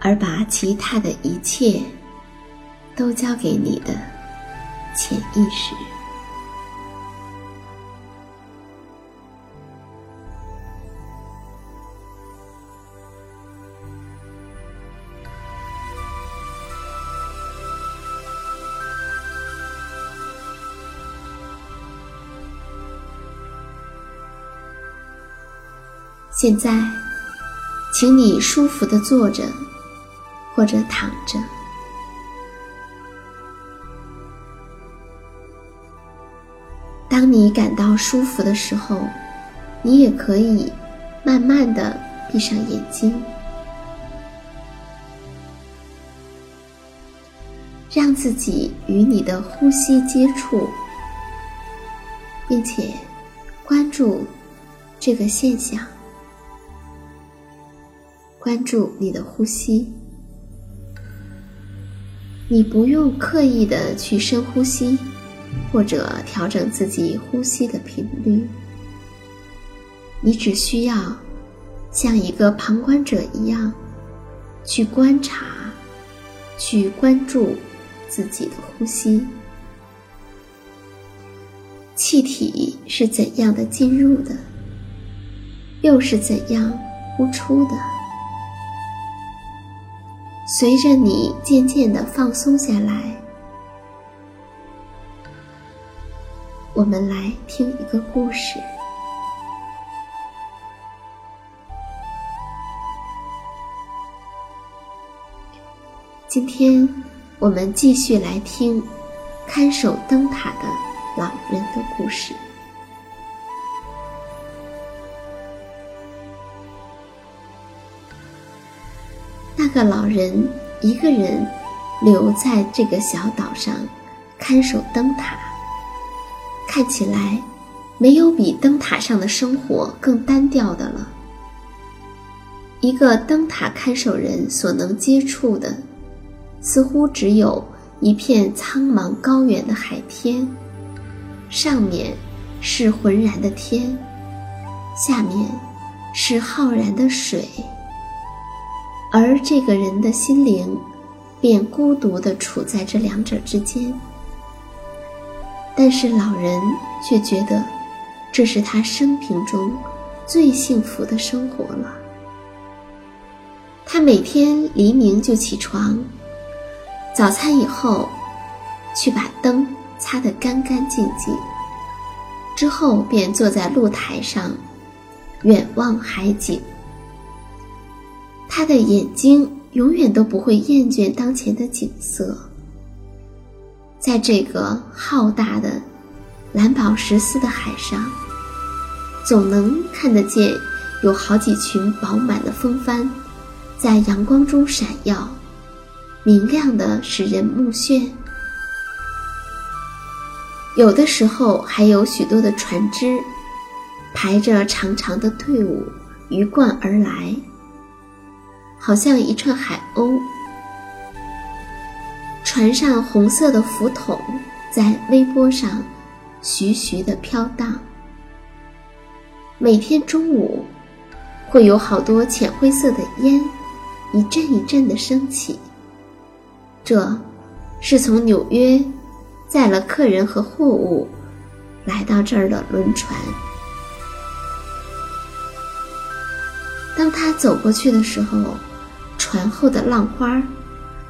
而把其他的一切都交给你的潜意识。现在，请你舒服的坐着。或者躺着。当你感到舒服的时候，你也可以慢慢的闭上眼睛，让自己与你的呼吸接触，并且关注这个现象，关注你的呼吸。你不用刻意的去深呼吸，或者调整自己呼吸的频率。你只需要像一个旁观者一样，去观察，去关注自己的呼吸。气体是怎样的进入的，又是怎样呼出的？随着你渐渐的放松下来，我们来听一个故事。今天我们继续来听看守灯塔的老人的故事。个老人一个人留在这个小岛上看守灯塔，看起来没有比灯塔上的生活更单调的了。一个灯塔看守人所能接触的，似乎只有一片苍茫高原的海天，上面是浑然的天，下面是浩然的水。而这个人的心灵，便孤独地处在这两者之间。但是老人却觉得，这是他生平中最幸福的生活了。他每天黎明就起床，早餐以后，去把灯擦得干干净净，之后便坐在露台上，远望海景。他的眼睛永远都不会厌倦当前的景色，在这个浩大的蓝宝石似的海上，总能看得见有好几群饱满的风帆，在阳光中闪耀，明亮的使人目眩。有的时候还有许多的船只，排着长长的队伍，鱼贯而来。好像一串海鸥，船上红色的浮筒在微波上徐徐的飘荡。每天中午，会有好多浅灰色的烟，一阵一阵的升起。这，是从纽约载了客人和货物来到这儿的轮船。当他走过去的时候。船后的浪花，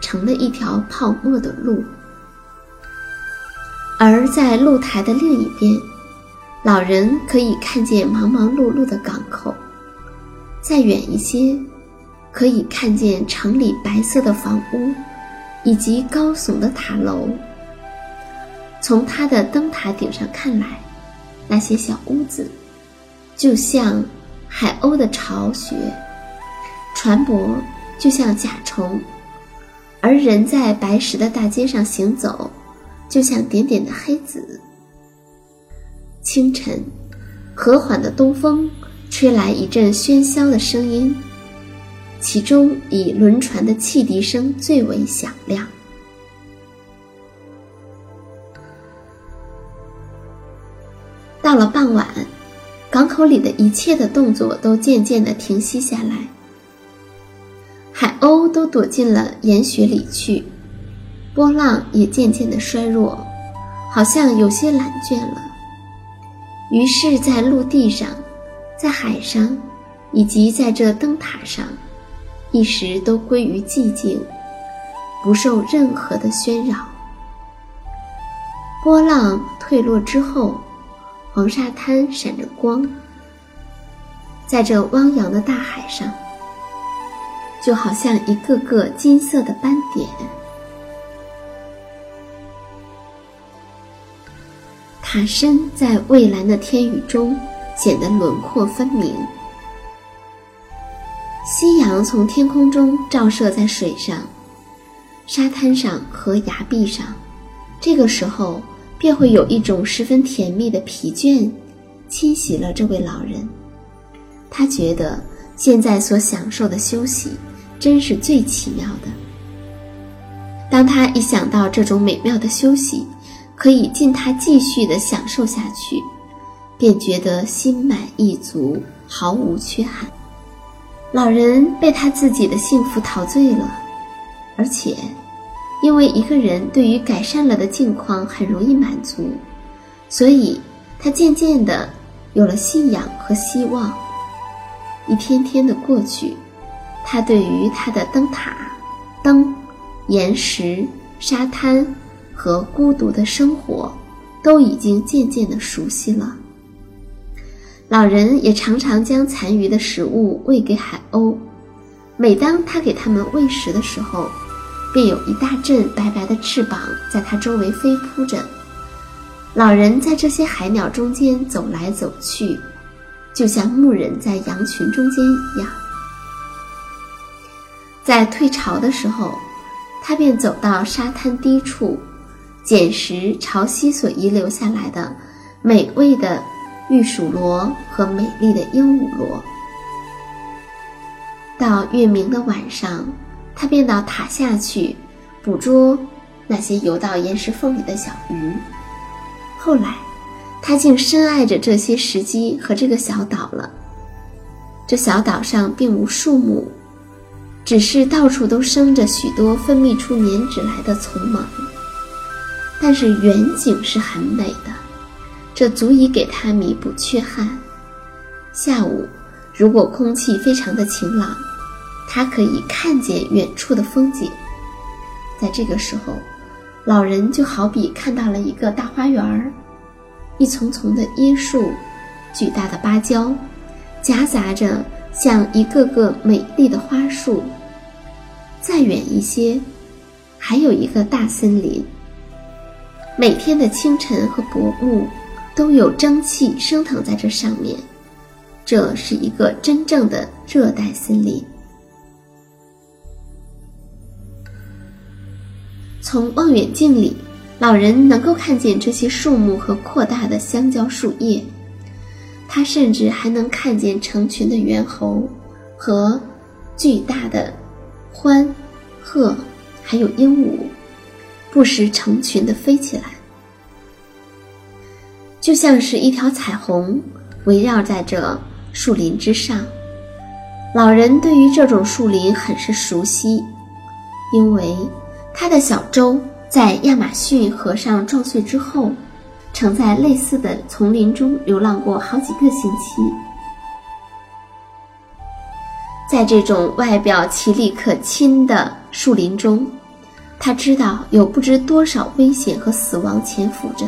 成了一条泡沫的路。而在露台的另一边，老人可以看见忙忙碌碌的港口；再远一些，可以看见城里白色的房屋，以及高耸的塔楼。从他的灯塔顶上看来，那些小屋子，就像海鸥的巢穴，船舶。就像甲虫，而人在白石的大街上行走，就像点点的黑子。清晨，和缓的东风吹来一阵喧嚣的声音，其中以轮船的汽笛声最为响亮。到了傍晚，港口里的一切的动作都渐渐的停息下来。海鸥都躲进了岩穴里去，波浪也渐渐的衰弱，好像有些懒倦了。于是，在陆地上，在海上，以及在这灯塔上，一时都归于寂静，不受任何的喧扰。波浪退落之后，黄沙滩闪着光，在这汪洋的大海上。就好像一个个金色的斑点，塔身在蔚蓝的天宇中显得轮廓分明。夕阳从天空中照射在水上、沙滩上和崖壁上，这个时候便会有一种十分甜蜜的疲倦侵袭了这位老人。他觉得现在所享受的休息。真是最奇妙的。当他一想到这种美妙的休息可以尽他继续的享受下去，便觉得心满意足，毫无缺憾。老人被他自己的幸福陶醉了，而且，因为一个人对于改善了的境况很容易满足，所以他渐渐的有了信仰和希望。一天天的过去。他对于他的灯塔、灯、岩石、沙滩和孤独的生活，都已经渐渐的熟悉了。老人也常常将残余的食物喂给海鸥，每当他给它们喂食的时候，便有一大阵白白的翅膀在它周围飞扑着。老人在这些海鸟中间走来走去，就像牧人在羊群中间一样。在退潮的时候，他便走到沙滩低处，捡拾潮汐所遗留下来的美味的玉鼠螺和美丽的鹦鹉螺。到月明的晚上，他便到塔下去捕捉那些游到岩石缝里的小鱼。后来，他竟深爱着这些石矶和这个小岛了。这小岛上并无树木。只是到处都生着许多分泌出粘脂来的丛芒，但是远景是很美的，这足以给他弥补缺憾。下午，如果空气非常的晴朗，他可以看见远处的风景。在这个时候，老人就好比看到了一个大花园儿，一丛丛的椰树，巨大的芭蕉，夹杂着像一个个美丽的花束。再远一些，还有一个大森林。每天的清晨和薄暮，都有蒸汽升腾在这上面。这是一个真正的热带森林。从望远镜里，老人能够看见这些树木和扩大的香蕉树叶。他甚至还能看见成群的猿猴和巨大的獾、鹤，还有鹦鹉，不时成群的飞起来，就像是一条彩虹围绕在这。树林之上，老人对于这种树林很是熟悉，因为他的小舟在亚马逊河上撞碎之后，曾在类似的丛林中流浪过好几个星期。在这种外表奇丽可亲的树林中，他知道有不知多少危险和死亡潜伏着。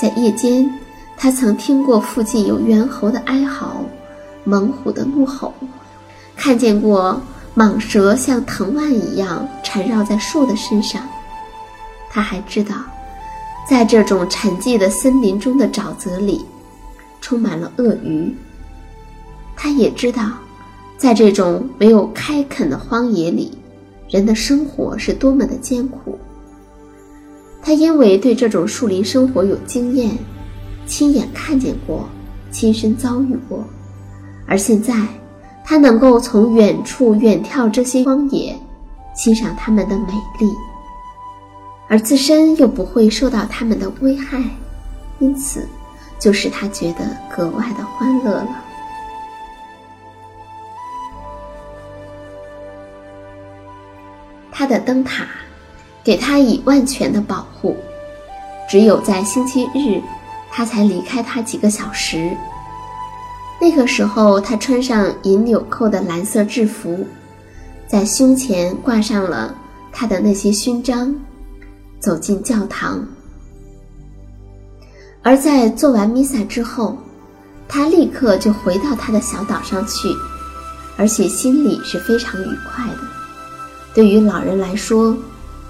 在夜间。他曾听过附近有猿猴的哀嚎，猛虎的怒吼，看见过蟒蛇像藤蔓一样缠绕在树的身上。他还知道，在这种沉寂的森林中的沼泽里，充满了鳄鱼。他也知道，在这种没有开垦的荒野里，人的生活是多么的艰苦。他因为对这种树林生活有经验。亲眼看见过，亲身遭遇过，而现在，他能够从远处远眺这些荒野，欣赏它们的美丽，而自身又不会受到它们的危害，因此，就使他觉得格外的欢乐了。他的灯塔，给他以万全的保护，只有在星期日。他才离开他几个小时。那个时候，他穿上银纽扣的蓝色制服，在胸前挂上了他的那些勋章，走进教堂。而在做完弥撒之后，他立刻就回到他的小岛上去，而且心里是非常愉快的。对于老人来说，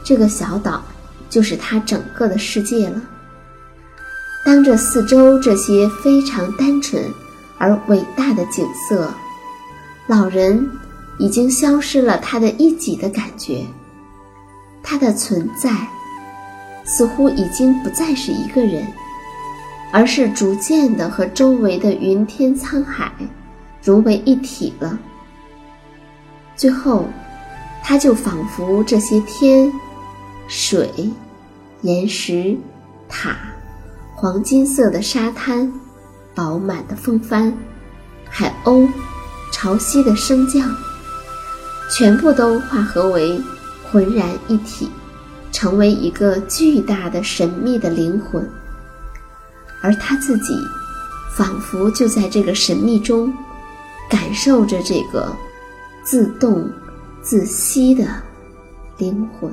这个小岛就是他整个的世界了。当着四周这些非常单纯而伟大的景色，老人已经消失了他的一己的感觉，他的存在似乎已经不再是一个人，而是逐渐的和周围的云天沧海融为一体了。最后，他就仿佛这些天、水、岩石、塔。黄金色的沙滩，饱满的风帆，海鸥，潮汐的升降，全部都化合为浑然一体，成为一个巨大的神秘的灵魂。而他自己，仿佛就在这个神秘中，感受着这个自动自息的灵魂。